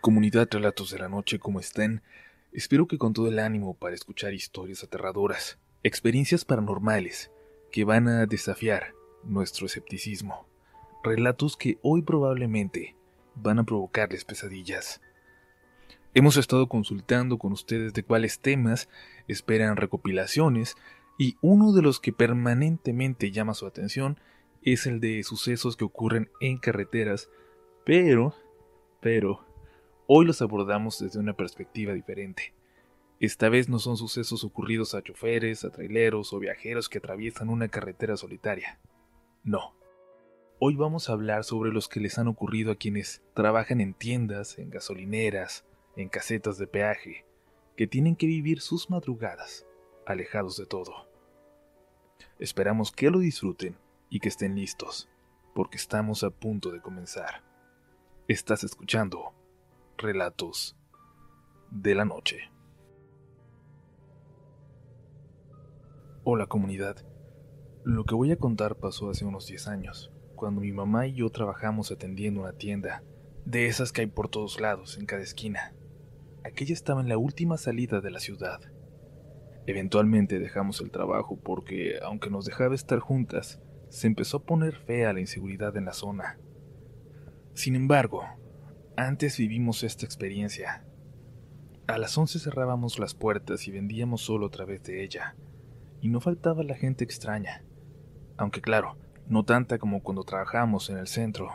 Comunidad Relatos de la Noche, ¿cómo estén? Espero que con todo el ánimo para escuchar historias aterradoras, experiencias paranormales que van a desafiar nuestro escepticismo, relatos que hoy probablemente van a provocarles pesadillas. Hemos estado consultando con ustedes de cuáles temas esperan recopilaciones y uno de los que permanentemente llama su atención es el de sucesos que ocurren en carreteras, pero, pero, Hoy los abordamos desde una perspectiva diferente. Esta vez no son sucesos ocurridos a choferes, a traileros o viajeros que atraviesan una carretera solitaria. No. Hoy vamos a hablar sobre los que les han ocurrido a quienes trabajan en tiendas, en gasolineras, en casetas de peaje, que tienen que vivir sus madrugadas, alejados de todo. Esperamos que lo disfruten y que estén listos, porque estamos a punto de comenzar. Estás escuchando relatos de la noche. Hola comunidad. Lo que voy a contar pasó hace unos 10 años, cuando mi mamá y yo trabajamos atendiendo una tienda, de esas que hay por todos lados, en cada esquina. Aquella estaba en la última salida de la ciudad. Eventualmente dejamos el trabajo porque, aunque nos dejaba estar juntas, se empezó a poner fea la inseguridad en la zona. Sin embargo, antes vivimos esta experiencia. A las 11 cerrábamos las puertas y vendíamos solo a través de ella. Y no faltaba la gente extraña. Aunque claro, no tanta como cuando trabajábamos en el centro.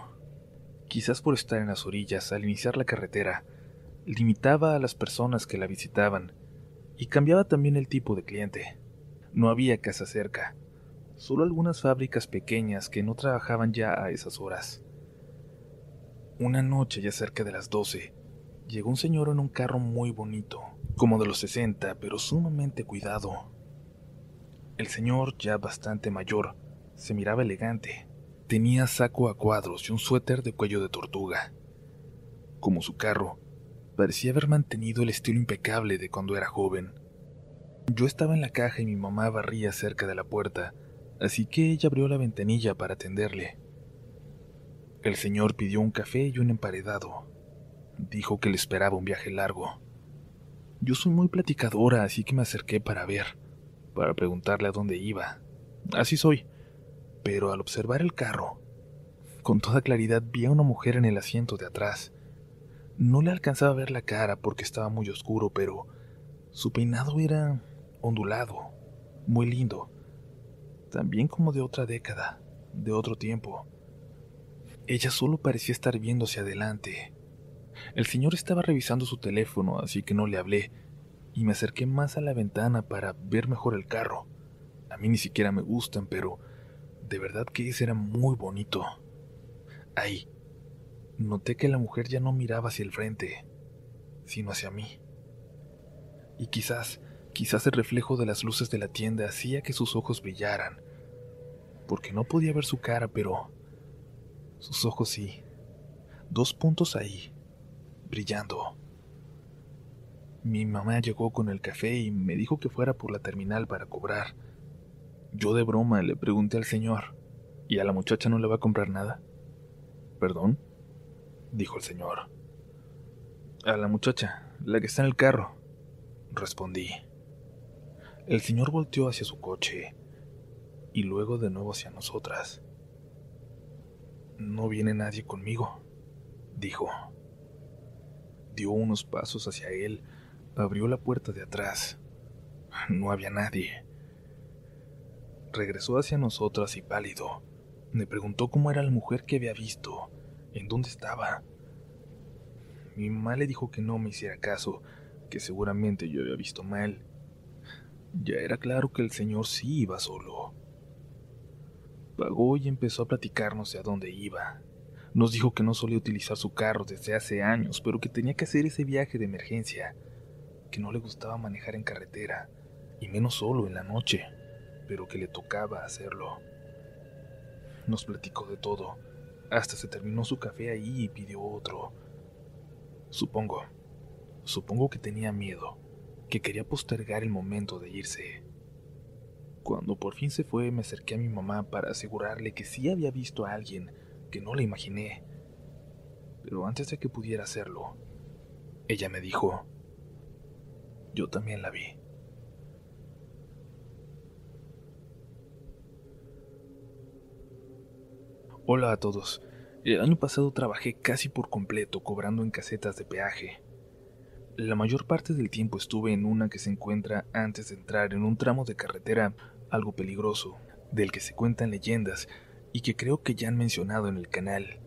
Quizás por estar en las orillas al iniciar la carretera, limitaba a las personas que la visitaban y cambiaba también el tipo de cliente. No había casa cerca, solo algunas fábricas pequeñas que no trabajaban ya a esas horas. Una noche, ya cerca de las doce, llegó un señor en un carro muy bonito, como de los sesenta, pero sumamente cuidado. El señor, ya bastante mayor, se miraba elegante. Tenía saco a cuadros y un suéter de cuello de tortuga. Como su carro, parecía haber mantenido el estilo impecable de cuando era joven. Yo estaba en la caja y mi mamá barría cerca de la puerta, así que ella abrió la ventanilla para atenderle. El señor pidió un café y un emparedado. Dijo que le esperaba un viaje largo. Yo soy muy platicadora, así que me acerqué para ver, para preguntarle a dónde iba. Así soy. Pero al observar el carro, con toda claridad vi a una mujer en el asiento de atrás. No le alcanzaba a ver la cara porque estaba muy oscuro, pero su peinado era ondulado, muy lindo, también como de otra década, de otro tiempo. Ella solo parecía estar viendo hacia adelante. El señor estaba revisando su teléfono, así que no le hablé, y me acerqué más a la ventana para ver mejor el carro. A mí ni siquiera me gustan, pero de verdad que ese era muy bonito. Ahí, noté que la mujer ya no miraba hacia el frente, sino hacia mí. Y quizás, quizás el reflejo de las luces de la tienda hacía que sus ojos brillaran, porque no podía ver su cara, pero sus ojos sí. Dos puntos ahí, brillando. Mi mamá llegó con el café y me dijo que fuera por la terminal para cobrar. Yo de broma le pregunté al señor, ¿y a la muchacha no le va a comprar nada? ¿Perdón? dijo el señor. A la muchacha, la que está en el carro, respondí. El señor volteó hacia su coche y luego de nuevo hacia nosotras. No viene nadie conmigo, dijo. Dio unos pasos hacia él, abrió la puerta de atrás. No había nadie. Regresó hacia nosotras y pálido. Me preguntó cómo era la mujer que había visto, en dónde estaba. Mi mamá le dijo que no me hiciera caso, que seguramente yo había visto mal. Ya era claro que el señor sí iba solo. Pagó y empezó a platicarnos de a dónde iba. Nos dijo que no solía utilizar su carro desde hace años, pero que tenía que hacer ese viaje de emergencia, que no le gustaba manejar en carretera, y menos solo en la noche, pero que le tocaba hacerlo. Nos platicó de todo, hasta se terminó su café ahí y pidió otro. Supongo, supongo que tenía miedo, que quería postergar el momento de irse. Cuando por fin se fue, me acerqué a mi mamá para asegurarle que sí había visto a alguien, que no le imaginé. Pero antes de que pudiera hacerlo, Ella me dijo, yo también la vi. Hola a todos. El año pasado trabajé casi por completo cobrando en casetas de peaje. La mayor parte del tiempo estuve en una que se encuentra antes de entrar en un tramo de carretera algo peligroso, del que se cuentan leyendas y que creo que ya han mencionado en el canal.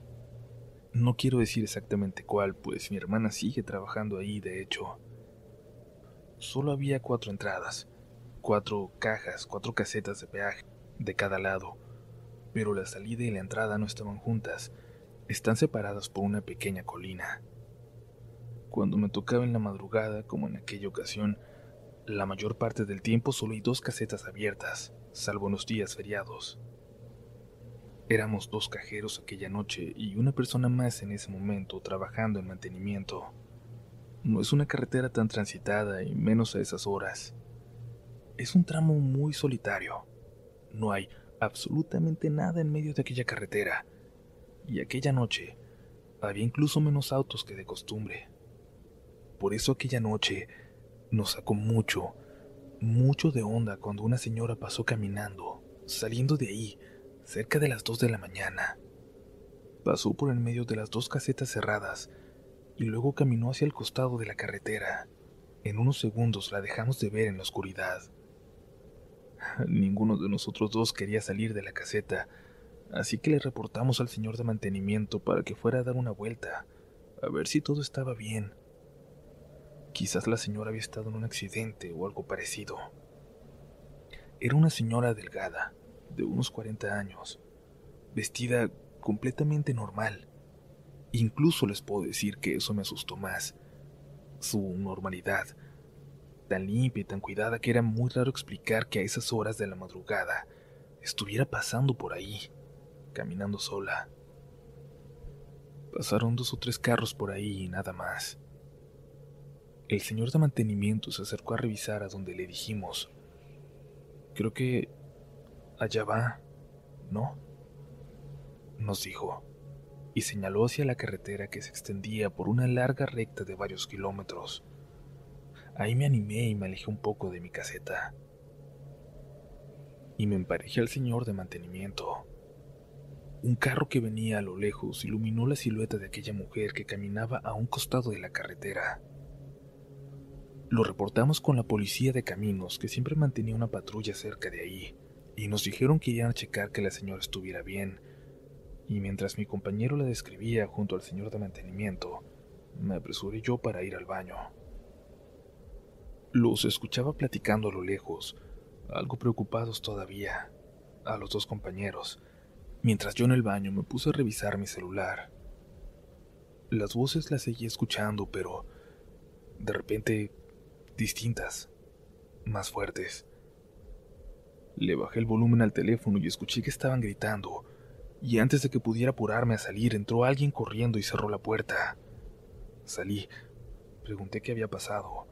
No quiero decir exactamente cuál, pues mi hermana sigue trabajando ahí, de hecho. Solo había cuatro entradas, cuatro cajas, cuatro casetas de peaje, de cada lado pero la salida y la entrada no estaban juntas, están separadas por una pequeña colina. Cuando me tocaba en la madrugada, como en aquella ocasión, la mayor parte del tiempo solo hay dos casetas abiertas, salvo en los días feriados. Éramos dos cajeros aquella noche y una persona más en ese momento trabajando en mantenimiento. No es una carretera tan transitada y menos a esas horas. Es un tramo muy solitario. No hay absolutamente nada en medio de aquella carretera, y aquella noche había incluso menos autos que de costumbre. Por eso aquella noche nos sacó mucho, mucho de onda cuando una señora pasó caminando, saliendo de ahí, cerca de las dos de la mañana. Pasó por el medio de las dos casetas cerradas y luego caminó hacia el costado de la carretera. En unos segundos la dejamos de ver en la oscuridad. Ninguno de nosotros dos quería salir de la caseta, así que le reportamos al señor de mantenimiento para que fuera a dar una vuelta, a ver si todo estaba bien. Quizás la señora había estado en un accidente o algo parecido. Era una señora delgada, de unos 40 años, vestida completamente normal. Incluso les puedo decir que eso me asustó más. Su normalidad tan limpia y tan cuidada que era muy raro explicar que a esas horas de la madrugada estuviera pasando por ahí, caminando sola. Pasaron dos o tres carros por ahí y nada más. El señor de mantenimiento se acercó a revisar a donde le dijimos. Creo que allá va, ¿no? Nos dijo, y señaló hacia la carretera que se extendía por una larga recta de varios kilómetros. Ahí me animé y me alejé un poco de mi caseta. Y me emparejé al señor de mantenimiento. Un carro que venía a lo lejos iluminó la silueta de aquella mujer que caminaba a un costado de la carretera. Lo reportamos con la policía de caminos que siempre mantenía una patrulla cerca de ahí, y nos dijeron que iban a checar que la señora estuviera bien. Y mientras mi compañero la describía junto al señor de mantenimiento, me apresuré yo para ir al baño. Los escuchaba platicando a lo lejos, algo preocupados todavía, a los dos compañeros, mientras yo en el baño me puse a revisar mi celular. Las voces las seguí escuchando, pero de repente distintas, más fuertes. Le bajé el volumen al teléfono y escuché que estaban gritando, y antes de que pudiera apurarme a salir entró alguien corriendo y cerró la puerta. Salí, pregunté qué había pasado.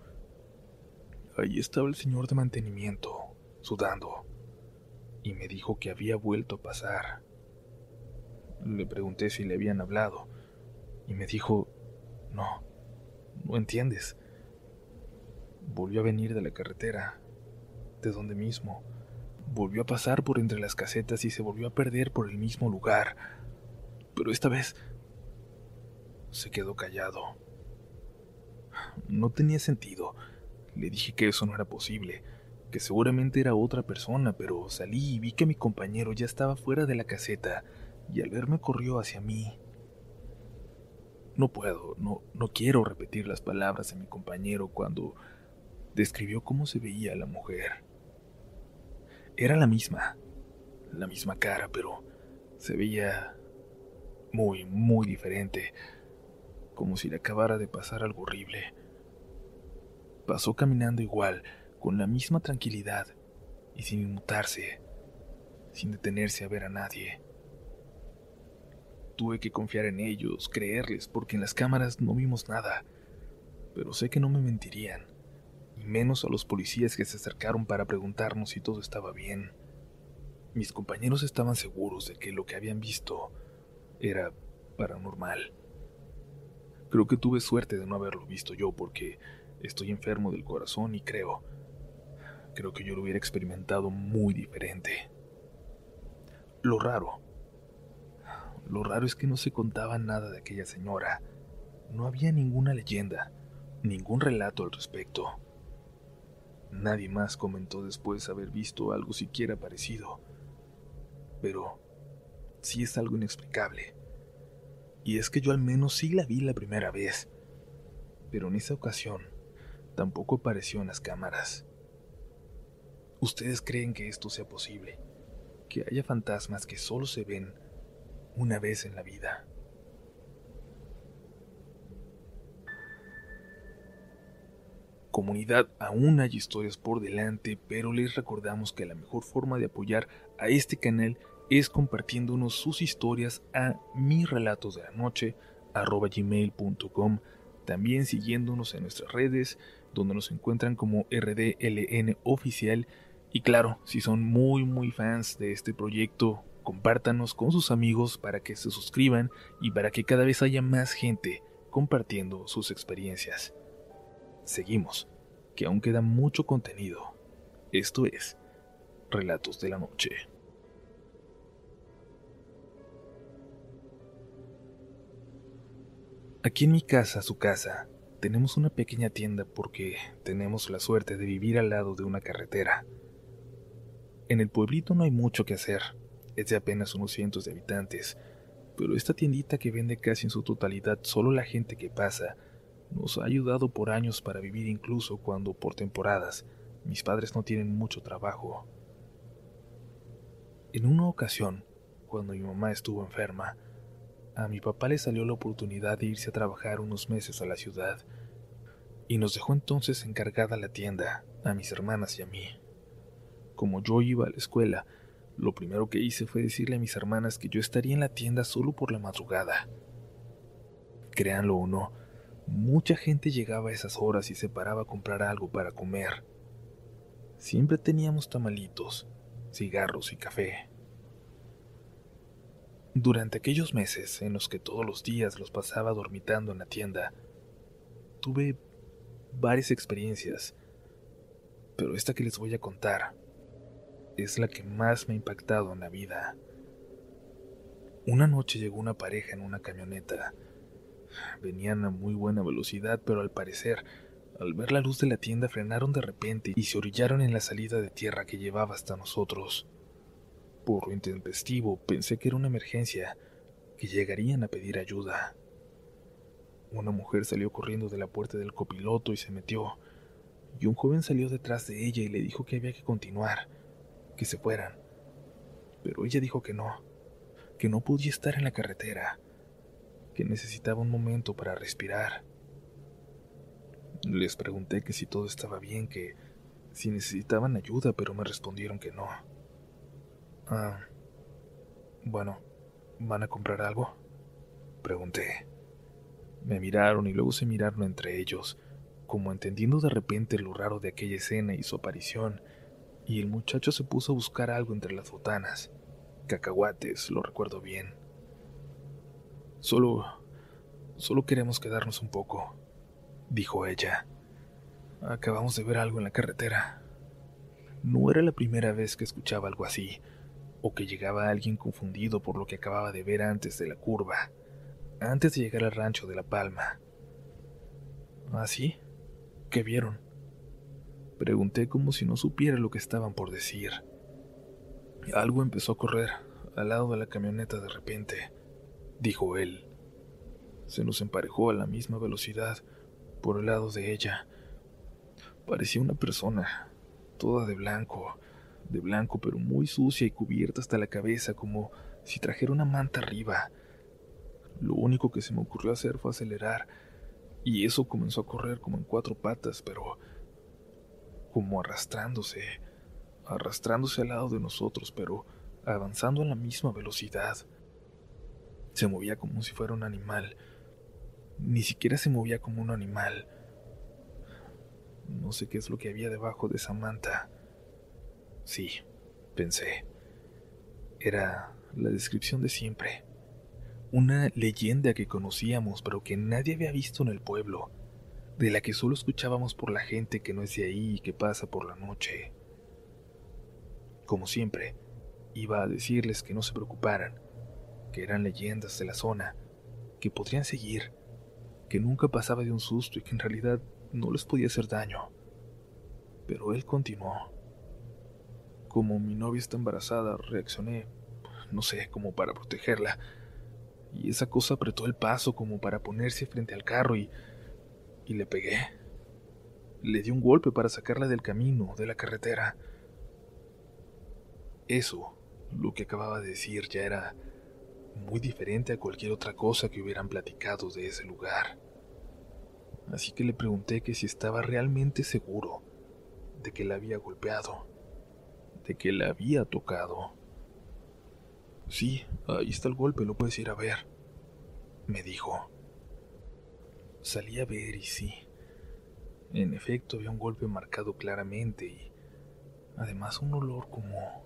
Allí estaba el señor de mantenimiento, sudando, y me dijo que había vuelto a pasar. Le pregunté si le habían hablado, y me dijo, no, no entiendes. Volvió a venir de la carretera, de donde mismo. Volvió a pasar por entre las casetas y se volvió a perder por el mismo lugar. Pero esta vez se quedó callado. No tenía sentido. Le dije que eso no era posible, que seguramente era otra persona, pero salí y vi que mi compañero ya estaba fuera de la caseta y al verme corrió hacia mí. No puedo, no, no quiero repetir las palabras de mi compañero cuando describió cómo se veía la mujer. Era la misma, la misma cara, pero se veía muy, muy diferente, como si le acabara de pasar algo horrible. Pasó caminando igual, con la misma tranquilidad y sin inmutarse, sin detenerse a ver a nadie. Tuve que confiar en ellos, creerles, porque en las cámaras no vimos nada, pero sé que no me mentirían, y menos a los policías que se acercaron para preguntarnos si todo estaba bien. Mis compañeros estaban seguros de que lo que habían visto era paranormal. Creo que tuve suerte de no haberlo visto yo porque estoy enfermo del corazón y creo, creo que yo lo hubiera experimentado muy diferente. Lo raro, lo raro es que no se contaba nada de aquella señora. No había ninguna leyenda, ningún relato al respecto. Nadie más comentó después haber visto algo siquiera parecido. Pero sí es algo inexplicable. Y es que yo al menos sí la vi la primera vez. Pero en esa ocasión tampoco apareció en las cámaras. ¿Ustedes creen que esto sea posible? Que haya fantasmas que solo se ven una vez en la vida. Comunidad, aún hay historias por delante, pero les recordamos que la mejor forma de apoyar a este canal es compartiéndonos sus historias a mi relatos de la también siguiéndonos en nuestras redes, donde nos encuentran como RDLN oficial, y claro, si son muy muy fans de este proyecto, compártanos con sus amigos para que se suscriban y para que cada vez haya más gente compartiendo sus experiencias. Seguimos, que aún queda mucho contenido. Esto es Relatos de la Noche. Aquí en mi casa, su casa, tenemos una pequeña tienda porque tenemos la suerte de vivir al lado de una carretera. En el pueblito no hay mucho que hacer, es de apenas unos cientos de habitantes, pero esta tiendita que vende casi en su totalidad solo la gente que pasa, nos ha ayudado por años para vivir incluso cuando por temporadas mis padres no tienen mucho trabajo. En una ocasión, cuando mi mamá estuvo enferma, a mi papá le salió la oportunidad de irse a trabajar unos meses a la ciudad, y nos dejó entonces encargada la tienda, a mis hermanas y a mí. Como yo iba a la escuela, lo primero que hice fue decirle a mis hermanas que yo estaría en la tienda solo por la madrugada. Créanlo o no, mucha gente llegaba a esas horas y se paraba a comprar algo para comer. Siempre teníamos tamalitos, cigarros y café. Durante aquellos meses en los que todos los días los pasaba dormitando en la tienda, tuve varias experiencias, pero esta que les voy a contar es la que más me ha impactado en la vida. Una noche llegó una pareja en una camioneta. Venían a muy buena velocidad, pero al parecer, al ver la luz de la tienda, frenaron de repente y se orillaron en la salida de tierra que llevaba hasta nosotros. Por lo intempestivo, pensé que era una emergencia, que llegarían a pedir ayuda. Una mujer salió corriendo de la puerta del copiloto y se metió, y un joven salió detrás de ella y le dijo que había que continuar que se fueran. Pero ella dijo que no, que no podía estar en la carretera, que necesitaba un momento para respirar. Les pregunté que si todo estaba bien, que si necesitaban ayuda, pero me respondieron que no. Ah, bueno, ¿van a comprar algo? Pregunté. Me miraron y luego se miraron entre ellos, como entendiendo de repente lo raro de aquella escena y su aparición, y el muchacho se puso a buscar algo entre las botanas. Cacahuates, lo recuerdo bien. Solo... solo queremos quedarnos un poco, dijo ella. Acabamos de ver algo en la carretera. No era la primera vez que escuchaba algo así, o que llegaba alguien confundido por lo que acababa de ver antes de la curva, antes de llegar al rancho de La Palma. ¿Ah, sí? ¿Qué vieron? Pregunté como si no supiera lo que estaban por decir. Algo empezó a correr al lado de la camioneta de repente, dijo él. Se nos emparejó a la misma velocidad por el lado de ella. Parecía una persona, toda de blanco, de blanco pero muy sucia y cubierta hasta la cabeza como si trajera una manta arriba. Lo único que se me ocurrió hacer fue acelerar, y eso comenzó a correr como en cuatro patas, pero como arrastrándose, arrastrándose al lado de nosotros, pero avanzando a la misma velocidad. Se movía como si fuera un animal. Ni siquiera se movía como un animal. No sé qué es lo que había debajo de esa manta. Sí, pensé. Era la descripción de siempre. Una leyenda que conocíamos pero que nadie había visto en el pueblo, de la que solo escuchábamos por la gente que no es de ahí y que pasa por la noche. Como siempre, iba a decirles que no se preocuparan, que eran leyendas de la zona, que podrían seguir, que nunca pasaba de un susto y que en realidad no les podía hacer daño. Pero él continuó. Como mi novia está embarazada, reaccioné, no sé, como para protegerla. Y esa cosa apretó el paso como para ponerse frente al carro y, y le pegué. Le di un golpe para sacarla del camino, de la carretera. Eso, lo que acababa de decir, ya era muy diferente a cualquier otra cosa que hubieran platicado de ese lugar. Así que le pregunté que si estaba realmente seguro de que la había golpeado de que la había tocado. Sí, ahí está el golpe, lo puedes ir a ver, me dijo. Salí a ver y sí. En efecto, había un golpe marcado claramente y además un olor como...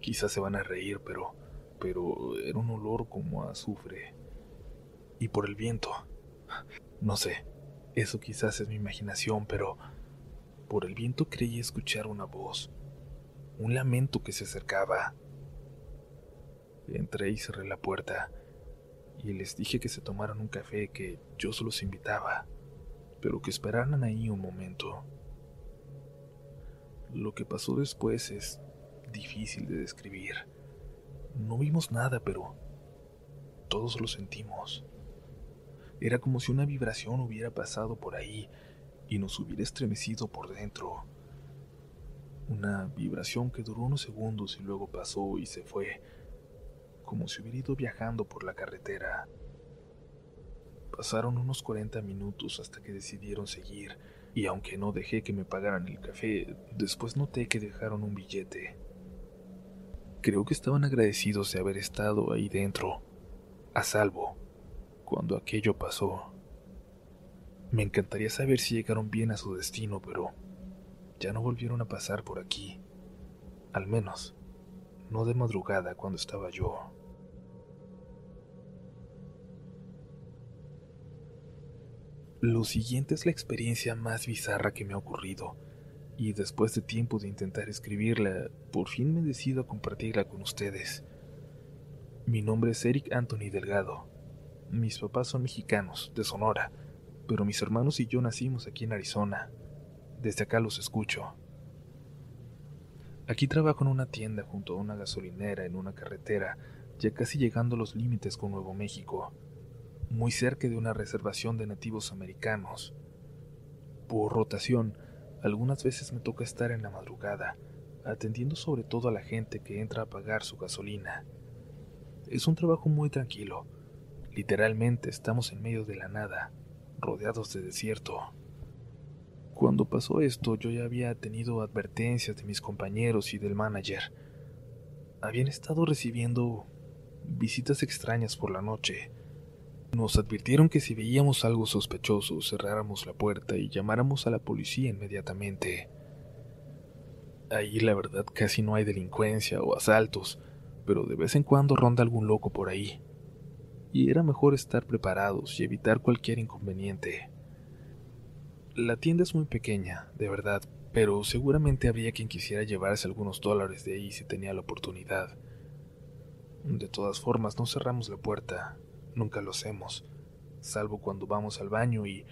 Quizás se van a reír, pero... pero era un olor como a azufre. Y por el viento. No sé, eso quizás es mi imaginación, pero por el viento creí escuchar una voz un lamento que se acercaba. Entré y cerré la puerta y les dije que se tomaran un café que yo solo los invitaba, pero que esperaran ahí un momento. Lo que pasó después es difícil de describir. No vimos nada, pero todos lo sentimos. Era como si una vibración hubiera pasado por ahí y nos hubiera estremecido por dentro. Una vibración que duró unos segundos y luego pasó y se fue, como si hubiera ido viajando por la carretera. Pasaron unos 40 minutos hasta que decidieron seguir, y aunque no dejé que me pagaran el café, después noté que dejaron un billete. Creo que estaban agradecidos de haber estado ahí dentro, a salvo, cuando aquello pasó. Me encantaría saber si llegaron bien a su destino, pero ya no volvieron a pasar por aquí. Al menos, no de madrugada cuando estaba yo. Lo siguiente es la experiencia más bizarra que me ha ocurrido, y después de tiempo de intentar escribirla, por fin me decido a compartirla con ustedes. Mi nombre es Eric Anthony Delgado. Mis papás son mexicanos, de Sonora, pero mis hermanos y yo nacimos aquí en Arizona. Desde acá los escucho. Aquí trabajo en una tienda junto a una gasolinera en una carretera, ya casi llegando a los límites con Nuevo México, muy cerca de una reservación de nativos americanos. Por rotación, algunas veces me toca estar en la madrugada, atendiendo sobre todo a la gente que entra a pagar su gasolina. Es un trabajo muy tranquilo. Literalmente estamos en medio de la nada, rodeados de desierto. Cuando pasó esto, yo ya había tenido advertencias de mis compañeros y del manager. Habían estado recibiendo visitas extrañas por la noche. Nos advirtieron que si veíamos algo sospechoso, cerráramos la puerta y llamáramos a la policía inmediatamente. Ahí la verdad casi no hay delincuencia o asaltos, pero de vez en cuando ronda algún loco por ahí. Y era mejor estar preparados y evitar cualquier inconveniente. La tienda es muy pequeña, de verdad, pero seguramente habría quien quisiera llevarse algunos dólares de ahí si tenía la oportunidad. De todas formas, no cerramos la puerta, nunca lo hacemos, salvo cuando vamos al baño y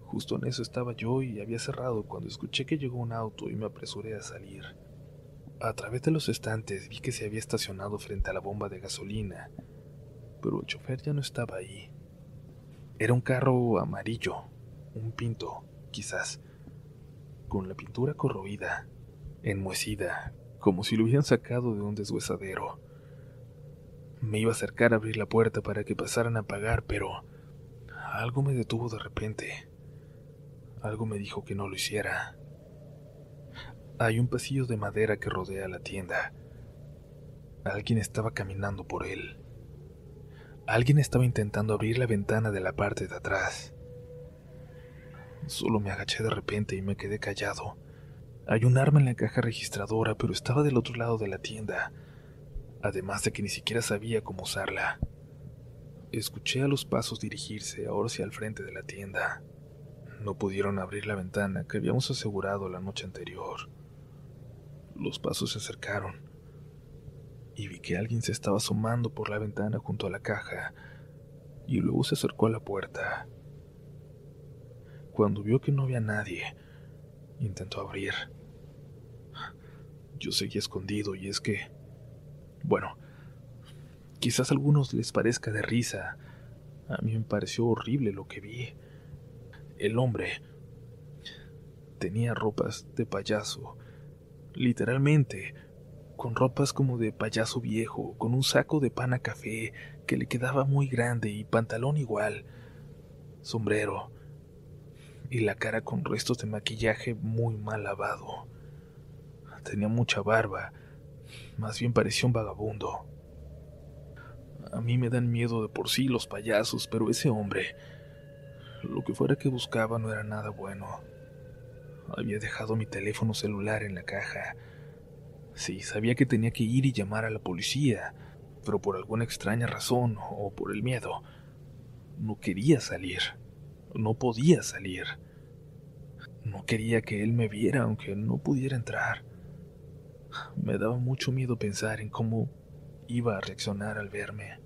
justo en eso estaba yo y había cerrado cuando escuché que llegó un auto y me apresuré a salir. A través de los estantes vi que se había estacionado frente a la bomba de gasolina, pero el chofer ya no estaba ahí. Era un carro amarillo, un pinto, quizás, con la pintura corroída, enmohecida, como si lo hubieran sacado de un deshuesadero. Me iba a acercar a abrir la puerta para que pasaran a pagar, pero algo me detuvo de repente. Algo me dijo que no lo hiciera. Hay un pasillo de madera que rodea la tienda. Alguien estaba caminando por él. Alguien estaba intentando abrir la ventana de la parte de atrás. Solo me agaché de repente y me quedé callado. Hay un arma en la caja registradora, pero estaba del otro lado de la tienda, además de que ni siquiera sabía cómo usarla. Escuché a los pasos dirigirse ahora hacia el frente de la tienda. No pudieron abrir la ventana que habíamos asegurado la noche anterior. Los pasos se acercaron y vi que alguien se estaba asomando por la ventana junto a la caja y luego se acercó a la puerta. Cuando vio que no había nadie, intentó abrir. Yo seguía escondido y es que, bueno, quizás a algunos les parezca de risa, a mí me pareció horrible lo que vi. El hombre tenía ropas de payaso, literalmente, con ropas como de payaso viejo, con un saco de pana café que le quedaba muy grande y pantalón igual, sombrero, y la cara con restos de maquillaje muy mal lavado. Tenía mucha barba, más bien parecía un vagabundo. A mí me dan miedo de por sí los payasos, pero ese hombre lo que fuera que buscaba no era nada bueno. Había dejado mi teléfono celular en la caja. Sí, sabía que tenía que ir y llamar a la policía, pero por alguna extraña razón o por el miedo, no quería salir. No podía salir. No quería que él me viera aunque no pudiera entrar. Me daba mucho miedo pensar en cómo iba a reaccionar al verme.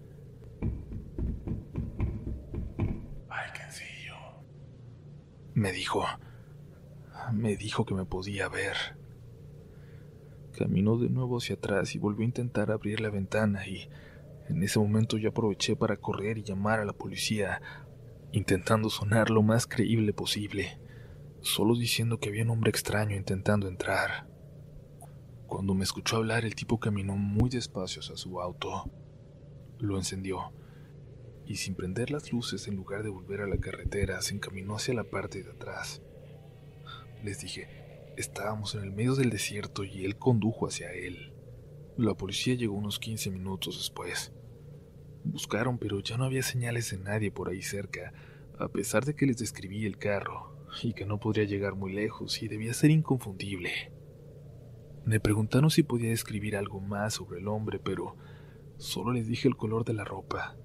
Me dijo, me dijo que me podía ver. Caminó de nuevo hacia atrás y volvió a intentar abrir la ventana y en ese momento yo aproveché para correr y llamar a la policía, intentando sonar lo más creíble posible, solo diciendo que había un hombre extraño intentando entrar. Cuando me escuchó hablar, el tipo caminó muy despacio hacia su auto. Lo encendió y sin prender las luces en lugar de volver a la carretera se encaminó hacia la parte de atrás. Les dije, estábamos en el medio del desierto y él condujo hacia él. La policía llegó unos 15 minutos después. Buscaron, pero ya no había señales de nadie por ahí cerca, a pesar de que les describí el carro y que no podría llegar muy lejos y debía ser inconfundible. Me preguntaron si podía describir algo más sobre el hombre, pero solo les dije el color de la ropa,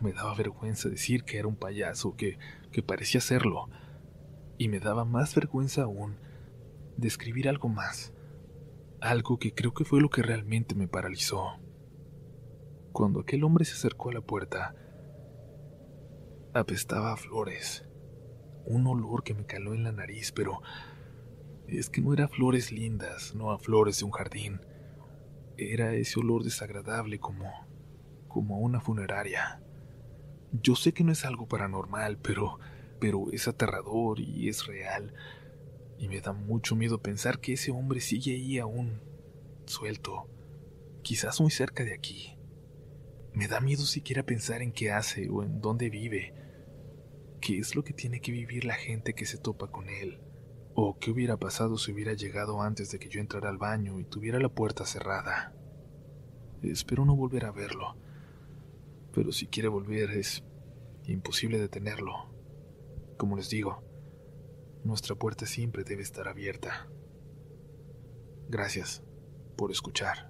me daba vergüenza decir que era un payaso, que, que parecía serlo. Y me daba más vergüenza aún describir algo más. Algo que creo que fue lo que realmente me paralizó. Cuando aquel hombre se acercó a la puerta, apestaba a flores. Un olor que me caló en la nariz, pero es que no era flores lindas, no a flores de un jardín. Era ese olor desagradable como como una funeraria. Yo sé que no es algo paranormal, pero, pero es aterrador y es real. Y me da mucho miedo pensar que ese hombre sigue ahí aún, suelto, quizás muy cerca de aquí. Me da miedo siquiera pensar en qué hace o en dónde vive. ¿Qué es lo que tiene que vivir la gente que se topa con él? ¿O qué hubiera pasado si hubiera llegado antes de que yo entrara al baño y tuviera la puerta cerrada? Espero no volver a verlo pero si quiere volver es imposible detenerlo. Como les digo, nuestra puerta siempre debe estar abierta. Gracias por escuchar.